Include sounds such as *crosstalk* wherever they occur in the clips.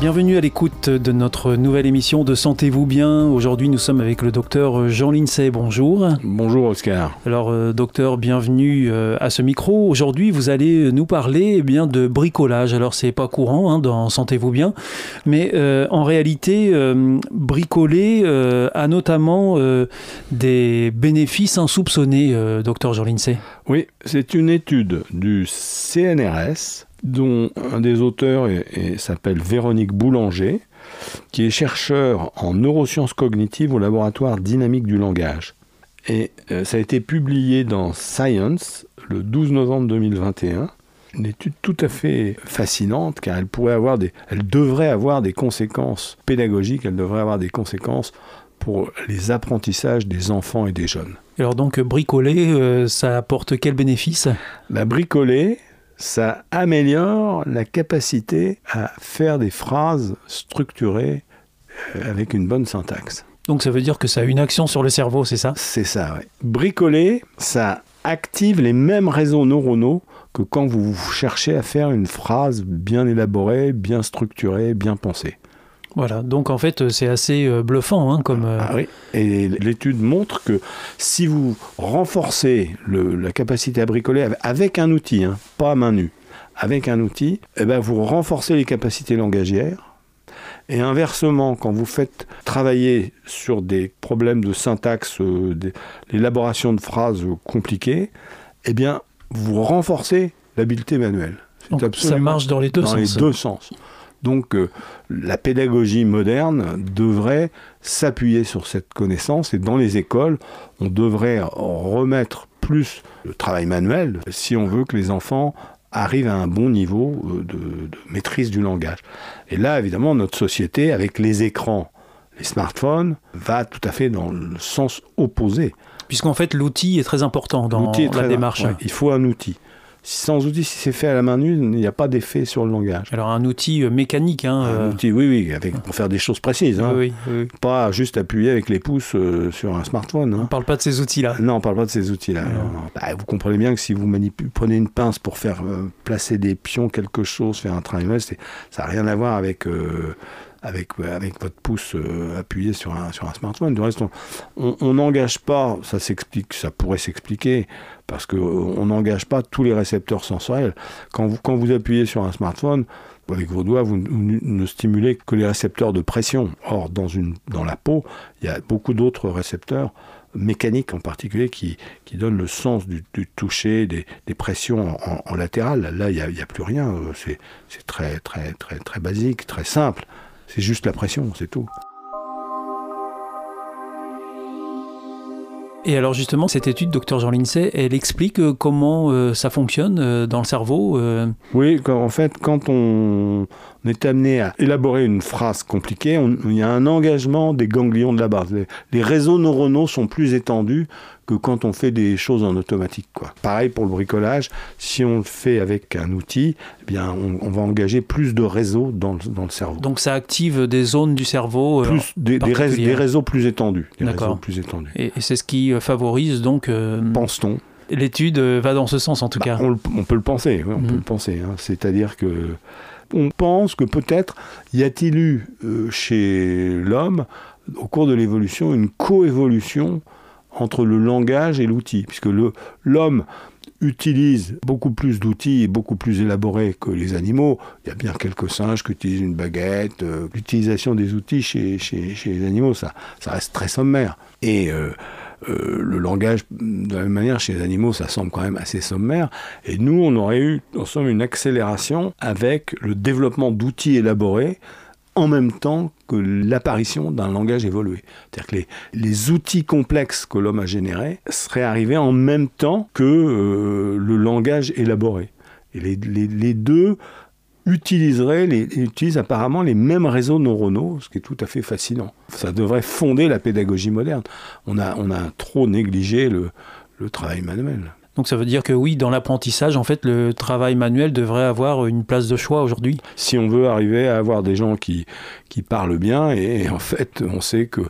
Bienvenue à l'écoute de notre nouvelle émission de Sentez-vous bien. Aujourd'hui, nous sommes avec le docteur Jean Lincey. Bonjour. Bonjour Oscar. Alors, euh, docteur, bienvenue euh, à ce micro. Aujourd'hui, vous allez nous parler eh bien de bricolage. Alors, c'est pas courant hein, dans Sentez-vous bien, mais euh, en réalité, bricoler a notamment des bénéfices insoupçonnés, docteur Jean Lincey. Oui, c'est une étude du CNRS dont un des auteurs s'appelle Véronique Boulanger, qui est chercheur en neurosciences cognitives au laboratoire dynamique du langage. Et euh, ça a été publié dans Science le 12 novembre 2021. Une étude tout à fait fascinante car elle pourrait avoir des, elle devrait avoir des conséquences pédagogiques, elle devrait avoir des conséquences pour les apprentissages des enfants et des jeunes. Alors donc bricoler, euh, ça apporte quel bénéfice? La bricoler, ça améliore la capacité à faire des phrases structurées euh, avec une bonne syntaxe. Donc ça veut dire que ça a une action sur le cerveau, c'est ça? C'est ça, oui. Bricoler, ça active les mêmes réseaux neuronaux que quand vous cherchez à faire une phrase bien élaborée, bien structurée, bien pensée. Voilà, donc en fait c'est assez euh, bluffant hein, comme... Euh, ah oui, et l'étude montre que si vous renforcez la capacité à bricoler avec un outil, hein, pas à main nue, avec un outil, eh ben vous renforcez les capacités langagières. Et inversement, quand vous faites travailler sur des problèmes de syntaxe, euh, l'élaboration de phrases compliquées, eh bien vous renforcez l'habileté manuelle. Donc, ça marche dans les deux dans Les deux sens. Donc euh, la pédagogie moderne devrait s'appuyer sur cette connaissance et dans les écoles, on devrait remettre plus de travail manuel si on veut que les enfants arrivent à un bon niveau euh, de, de maîtrise du langage. Et là, évidemment, notre société, avec les écrans, les smartphones, va tout à fait dans le sens opposé. Puisqu'en fait, l'outil est très important dans la démarche. il faut un outil sans outil, si c'est fait à la main nue, il n'y a pas d'effet sur le langage. Alors un outil euh, mécanique, hein, Un euh, outil, oui, oui, avec, pour faire des choses précises. Hein. Oui, oui, Pas juste appuyer avec les pouces euh, sur un smartphone. Hein. On ne parle pas de ces outils-là. Non, on ne parle pas de ces outils-là. Bah, vous comprenez bien que si vous prenez une pince pour faire placer des pions, quelque chose, faire un train ça n'a rien à voir avec avec, avec votre pouce appuyé sur un, sur un smartphone. Du reste, on n'engage pas, ça s'explique, ça pourrait s'expliquer parce qu'on n'engage pas tous les récepteurs sensoriels. Quand vous, quand vous appuyez sur un smartphone, avec vos doigts, vous ne stimulez que les récepteurs de pression. Or, dans, une, dans la peau, il y a beaucoup d'autres récepteurs mécaniques en particulier qui, qui donnent le sens du, toucher, des, pressions en, latéral. Là, il n'y a, a, plus rien. C'est très, très, très, très basique, très simple. C'est juste la pression, c'est tout. Et alors justement, cette étude, docteur Jean Lincey, elle explique euh, comment euh, ça fonctionne euh, dans le cerveau Oui, en fait, quand on est amené à élaborer une phrase compliquée, il y a un engagement des ganglions de la base. les réseaux neuronaux sont plus étendus que quand on fait des choses en automatique. Quoi. Pareil pour le bricolage, si on le fait avec un outil, eh bien, on, va engager plus de réseaux dans le, dans le, cerveau. Donc ça active des zones du cerveau euh, plus, des, des, réseaux, plus étendus. Des réseaux plus étendus. Et, c'est ce qui euh, favorise donc... Euh, Pense-t-on L'étude va dans ce sens en tout Bah, cas. on, peut le penser, oui, on Mhm. peut le penser. hein. C'est-à-dire que on pense que peut-être y a-t-il eu euh, chez l'homme, au cours de l'évolution, une coévolution entre le langage et l'outil, puisque l'homme utilise beaucoup plus d'outils et beaucoup plus élaborés que les animaux. Il y a bien quelques singes qui utilisent une baguette. euh, L'utilisation des outils chez, les animaux, ça, ça reste très sommaire. Et euh, euh, le langage, de la même manière, chez les animaux, ça semble quand même assez sommaire. Et nous, on aurait eu, en somme, une accélération avec le développement d'outils élaborés en même temps que l'apparition d'un langage évolué. C'est-à-dire que les, outils complexes que l'homme a générés seraient arrivés en même temps que euh, le langage élaboré. Et les, deux utiliseraient, utilisent apparemment les mêmes réseaux neuronaux, ce qui est tout à fait fascinant. Ça devrait fonder la pédagogie moderne. On a, trop négligé le travail manuel. Donc ça veut dire que oui, dans l'apprentissage, en fait, le travail manuel devrait avoir une place de choix aujourd'hui. si on veut arriver à avoir des gens qui, qui parlent bien, et, en fait, on sait que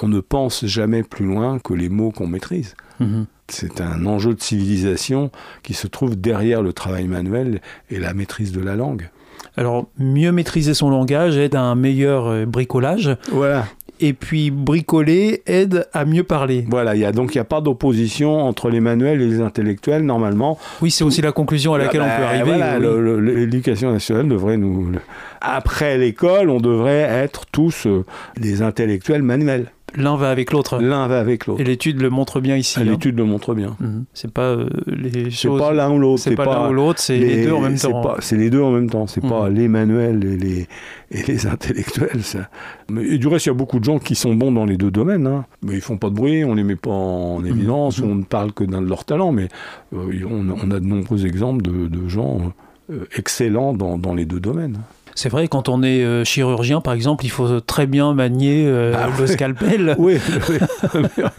on ne pense jamais plus loin que les mots qu'on maîtrise. Mhm. C'est un enjeu de civilisation qui se trouve derrière le travail manuel et la maîtrise de la langue. Alors, mieux maîtriser son langage aide à un meilleur euh, bricolage. Voilà, Et puis, bricoler aide à mieux parler. voilà. Il y a donc il n'y a pas d'opposition entre les manuels et les intellectuels normalement. Oui, c'est aussi la conclusion à laquelle on Bah, peut arriver. voilà, oui. L'éducation nationale devrait nous. Après l'école, on devrait être tous euh, des intellectuels manuels. L'un va avec l'autre. L'un va avec l'autre. Et l'étude le montre bien ici. hein. L'étude le montre bien. Mhm. C'est pas euh, les C'est choses. pas l'un ou l'autre. C'est pas l'un ou l'autre, c'est les, deux en même c'est temps. pas- C'est les deux en même temps. C'est Mhm. pas les manuels et les, et les *laughs* intellectuels. Ça. Mais, et du reste, il y a beaucoup de gens qui sont bons dans les deux domaines. hein. Mais ils font pas de bruit, on les met pas en évidence, Mhm. on ne parle que d'un de leurs talents. Mais euh, on, on a de nombreux exemples de, de gens euh, excellents dans, dans les deux domaines. C'est vrai, quand on est euh, chirurgien, par exemple, il faut très bien manier euh, Ah le scalpel. *laughs* Oui, oui, *laughs*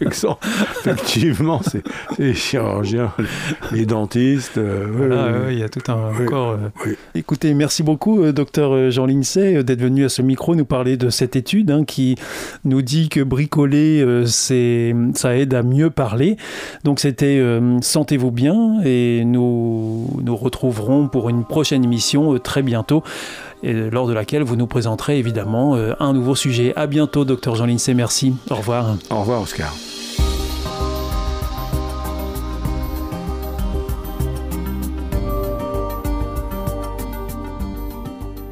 effectivement, c'est les chirurgiens, les dentistes. euh, Voilà, il y a tout un Oui, corps. Écoutez, merci beaucoup, docteur Jean euh, d'être venu à ce micro nous parler de cette étude hein, qui nous dit que bricoler, c'est, ça aide à mieux parler. Donc c'était Sentez-vous bien et nous nous retrouverons pour une prochaine émission très bientôt. Et lors de laquelle vous nous présenterez évidemment euh, un nouveau sujet. À bientôt, docteur Jean Lincey. Merci. Au revoir. Au revoir, Oscar.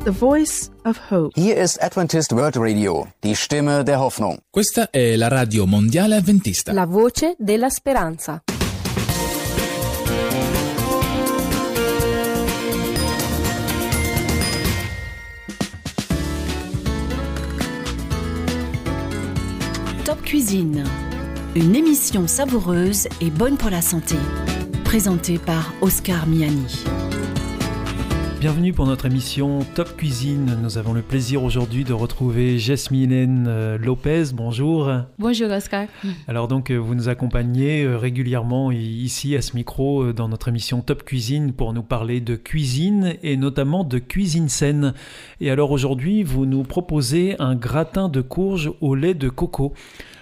The Voice of Hope. Hier ist Adventist World Radio, die Stimme der Hoffnung. Questa è la radio mondiale avventista. La voce della speranza. Top Cuisine. Une émission savoureuse et bonne pour la santé. Présentée par Oscar Miani. Bienvenue pour notre émission Top Cuisine. Nous avons le plaisir aujourd'hui de retrouver Jasmine Lopez. Bonjour. Bonjour Oscar. Alors donc vous nous accompagnez euh, régulièrement ici à ce micro euh, dans notre émission Top Cuisine pour nous parler de cuisine et notamment de cuisine saine. Et alors aujourd'hui vous nous proposez un gratin de courge au lait de coco.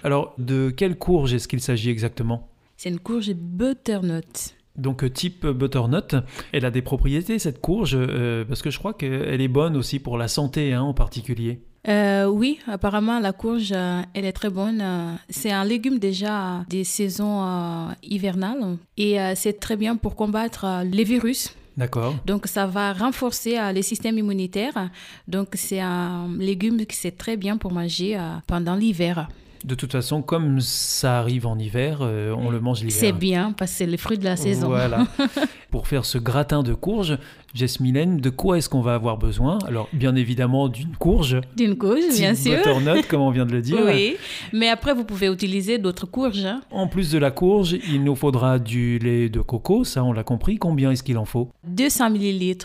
Alors de quelle courge est-ce qu'il s'agit exactement? C'est une courge butternut. Donc euh, type butternut, elle a des propriétés cette courge euh, parce que je crois qu'elle est bonne aussi pour la santé hein, en particulier. Euh, oui, apparemment la courge, euh, elle est très bonne. Euh, C'est un légume déjà des saisons hivernales et c'est très bien pour combattre les virus. D'accord. Donc ça va renforcer euh, le système immunitaire. Donc c'est un légume qui c'est très bien pour manger pendant l'hiver. De toute façon, comme ça arrive en hiver, euh, on le mange l'hiver. C'est bien parce que c'est le fruit de la saison. Voilà. *laughs* Pour faire ce gratin de courge, Jasmine, de quoi est-ce qu'on va avoir besoin? Alors, bien évidemment, d'une courge. D'une courge, bien sûr. butternut, comme on vient de le dire. Oui, mais après vous pouvez utiliser d'autres courges. hein. En plus de la courge, il nous faudra du lait de coco, ça on l'a compris. Combien est-ce qu'il en faut? 200 ml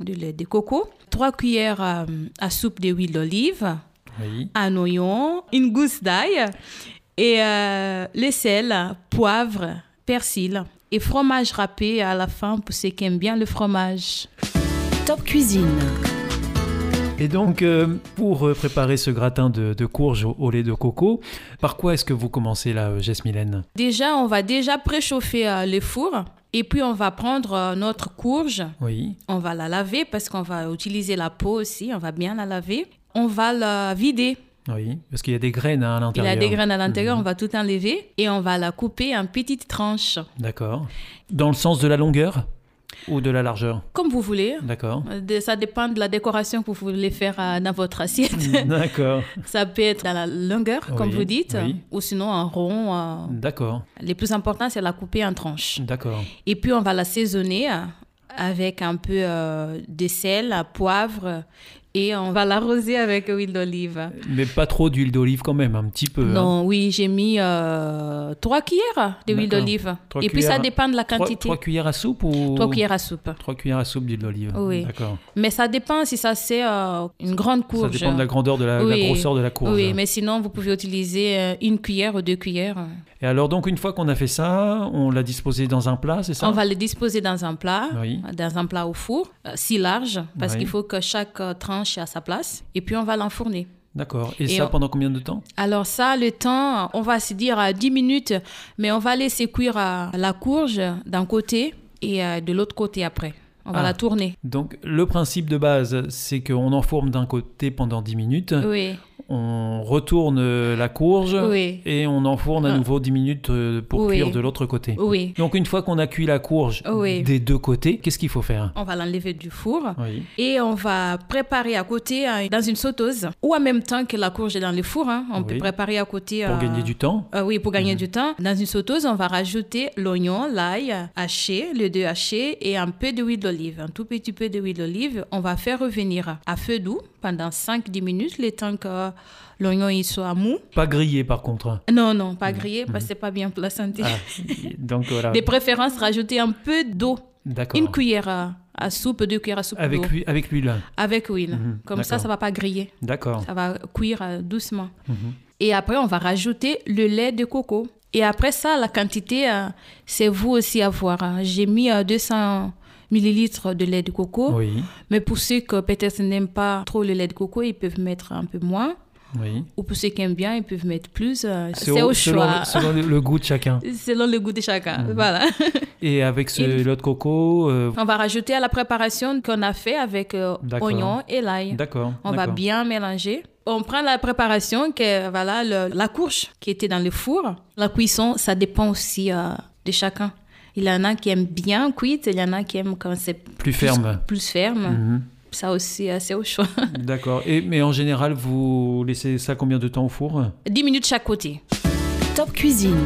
de lait de coco, 3 cuillères à soupe d'huile d'olive, Oui. un oignon, une gousse d'ail et euh, le sel, poivre, persil et fromage râpé à la fin pour ceux qui aiment bien le fromage. Top Cuisine. Et donc, euh, pour euh, préparer ce gratin de, de courge au, au lait de coco, par quoi est-ce que vous commencez là, euh, Jasmine Déjà, on va déjà préchauffer euh, le four. Et puis, on va prendre euh, notre courge. Oui, On va la laver parce qu'on va utiliser la peau aussi. On va bien la laver. On va la vider. oui, parce qu'il y a des graines à Il y l'intérieur. a des graines à l'intérieur. Mhm. On va tout enlever. Et on va la couper en petites tranches. D'accord. Dans le sens de la longueur ou de la largeur Comme vous voulez. D'accord. Euh, Ça dépend de la décoration que vous voulez faire euh, dans votre assiette. *laughs* D'accord. *laughs* Ça peut être dans la longueur, comme vous dites, oui. ou sinon en rond. euh. D'accord. Le plus important, c'est la couper en tranches. D'accord. Et puis, on va l'assaisonner euh, avec un peu de sel, poivre, et on va l'arroser avec huile d'olive. Mais pas trop d'huile d'olive quand même, un petit peu. hein. Non, oui, j'ai mis euh, trois cuillères d'huile d'olive. Et puis, ça dépend de la quantité. trois cuillères à soupe ou Trois cuillères à soupe. Trois cuillères à soupe d'huile d'olive. Oui. D'accord. Mais ça dépend si ça c'est euh, une grande courge. Ça dépend de la grandeur de la, grosseur de la courge. Oui, mais sinon, vous pouvez utiliser euh, une cuillère ou deux cuillères. Et alors donc une fois qu'on a fait ça, on l'a disposé dans un plat, c'est ça? On va le disposer dans un plat, Oui. dans un plat au four, euh, si large, parce Oui. qu'il faut que chaque tranche à sa place. Et puis, on va l'enfourner. D'accord. Et, Et ça on- pendant combien de temps? Alors ça, le temps, on va se dire à 10 minutes, mais on va laisser cuire euh, la courge d'un côté et euh, de l'autre côté après. On va Ah. la tourner. Donc le principe de base, c'est qu'on enfourne d'un côté pendant 10 minutes, Oui, on retourne la courge oui, et on enfourne à Ah. nouveau 10 minutes euh, pour Oui. cuire de l'autre côté. oui. Donc une fois qu'on a cuit la courge Oui. des deux côtés, qu'est-ce qu'il faut faire? On va l'enlever du four. Et on va préparer à côté euh, dans une sauteuse ou en même temps que la courge est dans le four. hein, on peut préparer à côté. Pour euh, gagner du temps euh, oui, pour Mhm. gagner du temps. Dans une sauteuse, on va rajouter l'oignon, l'ail haché, le deux haché et un peu d'huile d'olive. Un tout petit peu d'huile d'olive. On va faire revenir à feu doux pendant 5-10 minutes, le temps que l'oignon il soit mou. Pas grillé par contre. Non, non, pas grillé parce que c'est pas bien pour la santé. Ah, donc voilà. *laughs* De préférence, rajouter un peu d'eau. D'accord. Une cuillère à, à soupe, deux cuillères à soupe Avec d'eau. l'huile avec l'huile. Avec huile. Mhm, Comme ça, d'accord. ça va pas griller. D'accord. Ça va cuire euh, doucement. Mhm. Et après, on va rajouter le lait de coco. Et après ça, la quantité, euh, c'est vous aussi à voir. hein. J'ai mis euh, 200 millilitres de lait de coco. Oui. Mais pour ceux qui peut-être n'aiment pas trop le lait de coco, ils peuvent mettre un peu moins. Oui. Ou pour ceux qui aiment bien, ils peuvent mettre plus. euh, C'est au, choix. selon le- le goût de chacun. *laughs* Selon le goût de chacun. Mhm. Voilà. *laughs* Et avec ce Et- lait de coco, euh, On va rajouter à la préparation qu'on a fait avec euh, oignon et l'ail. d'accord. On va bien mélanger. On prend la préparation, que, voilà, le- la courge qui était dans le four. La cuisson, ça dépend aussi euh, de chacun. Il y en a qui aiment bien cuite, il y en a qui aiment quand c'est Plus ferme. plus ferme. Mhm. Ça aussi, euh, c'est au choix. *laughs* D'accord. Et mais en général, vous laissez ça combien de temps au four? 10 minutes chaque côté. Top Cuisine.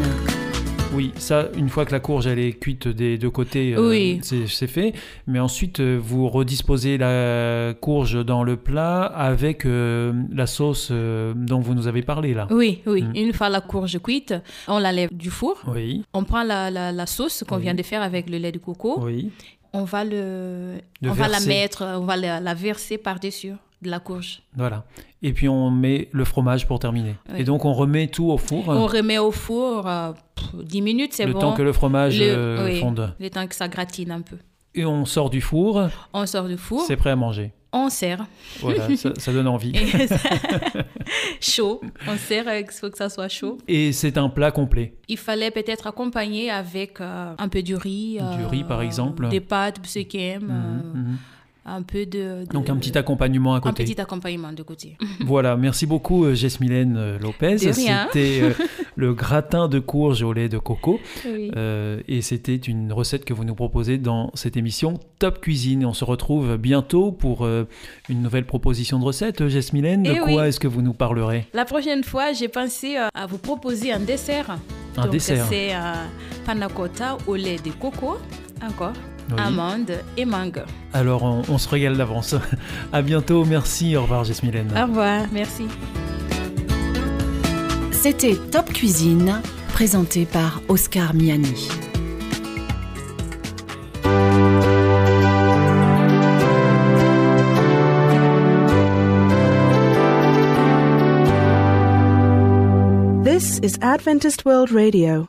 Oui, ça, une fois que la courge elle est cuite des deux côtés, euh, Oui. c'est c'est fait. Mais ensuite, euh, vous redisposez la courge dans le plat avec euh, la sauce euh, dont vous nous avez parlé là. Oui, oui. Mhm. Une fois la courge cuite, on la lève du four. Oui, On prend la, la- la sauce qu'on Oui. vient de faire avec le lait de coco. oui. On va le, Le on va la mettre, on va la, la verser par-dessus de la courge. Voilà. Et puis on met le fromage pour terminer. Oui. Et donc on remet tout au four. On remet au four euh, pff, 10 minutes, c'est le bon. temps que le fromage Le- euh, oui. fonde. Le temps que ça gratine un peu. Et on sort du four, On sort du four, c'est prêt à manger. on sert. Voilà, ça, ça donne envie. Ça- *laughs* chaud. On sert, euh, il faut que ça soit chaud. Et c'est un plat complet. Il fallait peut-être accompagner avec euh, un peu du riz. Du riz, par exemple. Des pâtes, ceux qui aiment. euh, Mhm, mhm. Un peu de, de- Donc un petit accompagnement à un côté. petit accompagnement de côté. *laughs* Voilà, merci beaucoup euh, Jesmilène euh, Lopez. C'était euh, *laughs* le gratin de courge au lait de coco. Oui. Euh, et c'était une recette que vous nous proposez dans cette émission Top Cuisine. On se retrouve bientôt pour euh, une nouvelle proposition de recette. Jesmilène, de Eh quoi oui. est-ce que vous nous parlerez? La prochaine fois, j'ai pensé à vous proposer un dessert. Un Donc, dessert. C'est euh, panna cotta au lait de coco, encore, Oui. amandes et mangue. Alors on, on se régale d'avance. *laughs* à bientôt, merci, au revoir Jesmilène. Au revoir, merci. C'était Top Cuisine, présenté par Oscar Miani. This is Adventist World Radio,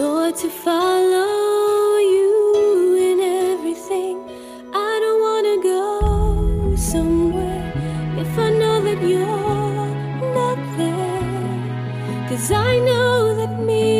Lord, to follow you in everything. I don't want to go somewhere if I know that you're not there. Cause I know that me.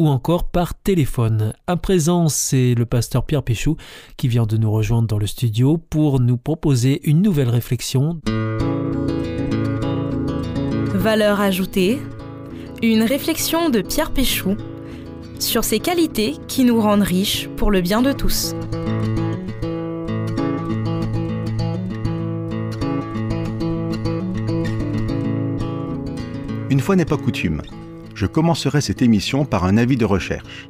ou encore par téléphone. À présent, c'est le pasteur Pierre Péchou qui vient de nous rejoindre dans le studio pour nous proposer une nouvelle réflexion. Valeur ajoutée, une réflexion de Pierre Péchou sur ces qualités qui nous rendent riches pour le bien de tous. Une fois n'est pas coutume, je commencerai cette émission par un avis de recherche.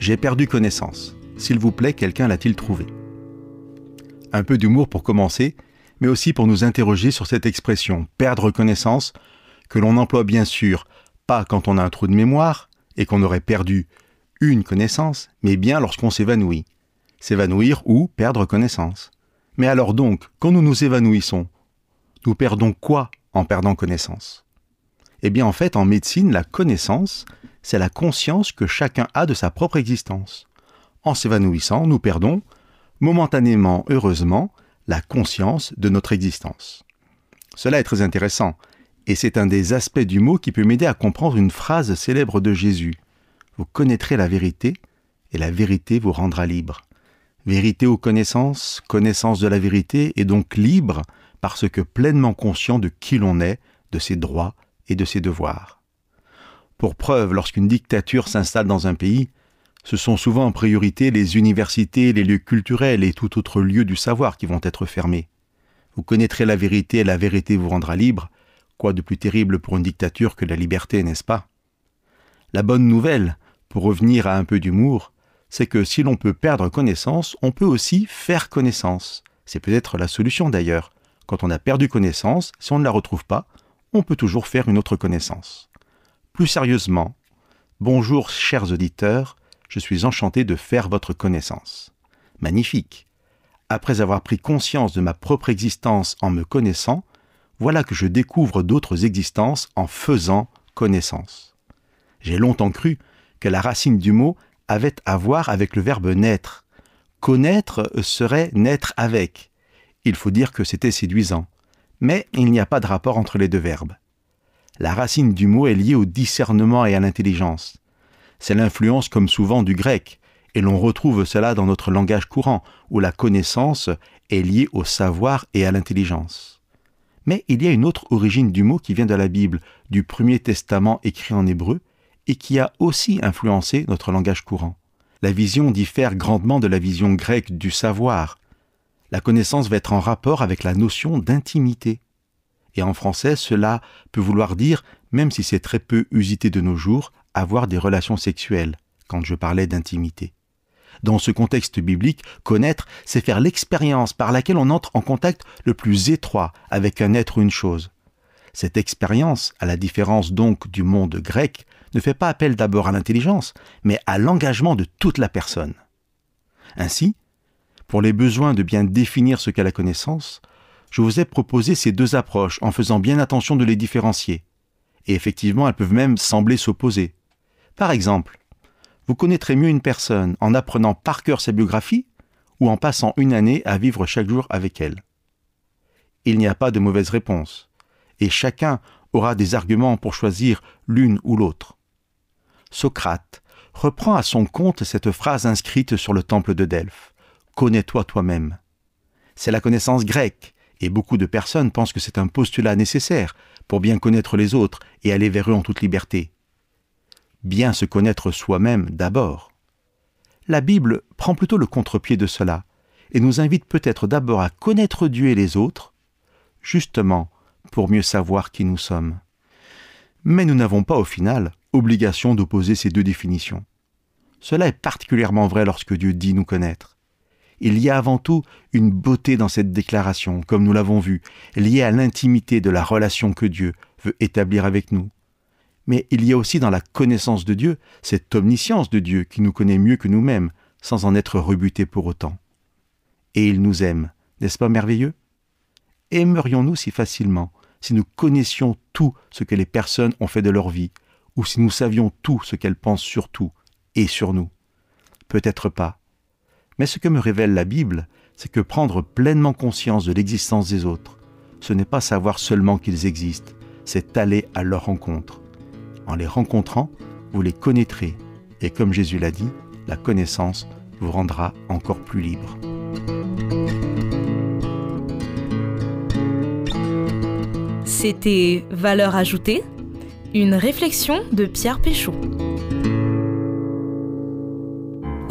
J'ai perdu connaissance. S'il vous plaît, quelqu'un l'a-t-il trouvé? Un peu d'humour pour commencer, mais aussi pour nous interroger sur cette expression perdre connaissance, que l'on emploie bien sûr pas quand on a un trou de mémoire et qu'on aurait perdu une connaissance, mais bien lorsqu'on s'évanouit. S'évanouir ou perdre connaissance. Mais alors donc, quand nous nous évanouissons, nous perdons quoi en perdant connaissance? Eh bien en fait, en médecine, la connaissance, c'est la conscience que chacun a de sa propre existence. En s'évanouissant, nous perdons, momentanément, heureusement, la conscience de notre existence. Cela est très intéressant, et c'est un des aspects du mot qui peut m'aider à comprendre une phrase célèbre de Jésus vous connaîtrez la vérité, et la vérité vous rendra libre. Vérité ou connaissance, connaissance de la vérité, et donc libre parce que pleinement conscient de qui l'on est, de ses droits et de ses devoirs. Pour preuve, lorsqu'une dictature s'installe dans un pays, ce sont souvent en priorité les universités, les lieux culturels et tout autre lieu du savoir qui vont être fermés. Vous connaîtrez la vérité et la vérité vous rendra libre. Quoi de plus terrible pour une dictature que la liberté, n'est-ce pas? La bonne nouvelle, pour revenir à un peu d'humour, c'est que si l'on peut perdre connaissance, on peut aussi faire connaissance. C'est peut-être la solution d'ailleurs. Quand on a perdu connaissance, si on ne la retrouve pas, on peut toujours faire une autre connaissance. Plus sérieusement, bonjour chers auditeurs, je suis enchanté de faire votre connaissance. Magnifique. Après avoir pris conscience de ma propre existence en me connaissant, voilà que je découvre d'autres existences en faisant connaissance. J'ai longtemps cru que la racine du mot avait à voir avec le verbe naître. Connaître serait naître avec. Il faut dire que c'était séduisant. Mais il n'y a pas de rapport entre les deux verbes. La racine du mot est liée au discernement et à l'intelligence. C'est l'influence comme souvent du grec, et l'on retrouve cela dans notre langage courant, où la connaissance est liée au savoir et à l'intelligence. Mais il y a une autre origine du mot qui vient de la Bible, du Premier Testament écrit en hébreu, et qui a aussi influencé notre langage courant. La vision diffère grandement de la vision grecque du savoir. La connaissance va être en rapport avec la notion d'intimité. Et en français, cela peut vouloir dire, même si c'est très peu usité de nos jours, avoir des relations sexuelles, quand je parlais d'intimité. Dans ce contexte biblique, connaître, c'est faire l'expérience par laquelle on entre en contact le plus étroit avec un être ou une chose. Cette expérience, à la différence donc du monde grec, ne fait pas appel d'abord à l'intelligence, mais à l'engagement de toute la personne. Ainsi, pour les besoins de bien définir ce qu'est la connaissance, je vous ai proposé ces deux approches en faisant bien attention de les différencier. Et effectivement, elles peuvent même sembler s'opposer. Par exemple, vous connaîtrez mieux une personne en apprenant par cœur sa biographie ou en passant une année à vivre chaque jour avec elle. Il n'y a pas de mauvaise réponse, et chacun aura des arguments pour choisir l'une ou l'autre. Socrate reprend à son compte cette phrase inscrite sur le temple de Delphes. Connais-toi toi-même. C'est la connaissance grecque, et beaucoup de personnes pensent que c'est un postulat nécessaire pour bien connaître les autres et aller vers eux en toute liberté. Bien se connaître soi-même d'abord. La Bible prend plutôt le contre-pied de cela, et nous invite peut-être d'abord à connaître Dieu et les autres, justement pour mieux savoir qui nous sommes. Mais nous n'avons pas au final obligation d'opposer ces deux définitions. Cela est particulièrement vrai lorsque Dieu dit nous connaître. Il y a avant tout une beauté dans cette déclaration, comme nous l'avons vu, liée à l'intimité de la relation que Dieu veut établir avec nous. Mais il y a aussi dans la connaissance de Dieu cette omniscience de Dieu qui nous connaît mieux que nous-mêmes, sans en être rebuté pour autant. Et il nous aime, n'est-ce pas merveilleux? Aimerions-nous si facilement si nous connaissions tout ce que les personnes ont fait de leur vie, ou si nous savions tout ce qu'elles pensent sur tout et sur nous? Peut-être pas. Mais ce que me révèle la Bible, c'est que prendre pleinement conscience de l'existence des autres, ce n'est pas savoir seulement qu'ils existent, c'est aller à leur rencontre. En les rencontrant, vous les connaîtrez, et comme Jésus l'a dit, la connaissance vous rendra encore plus libre. C'était Valeur ajoutée, une réflexion de Pierre Péchaud.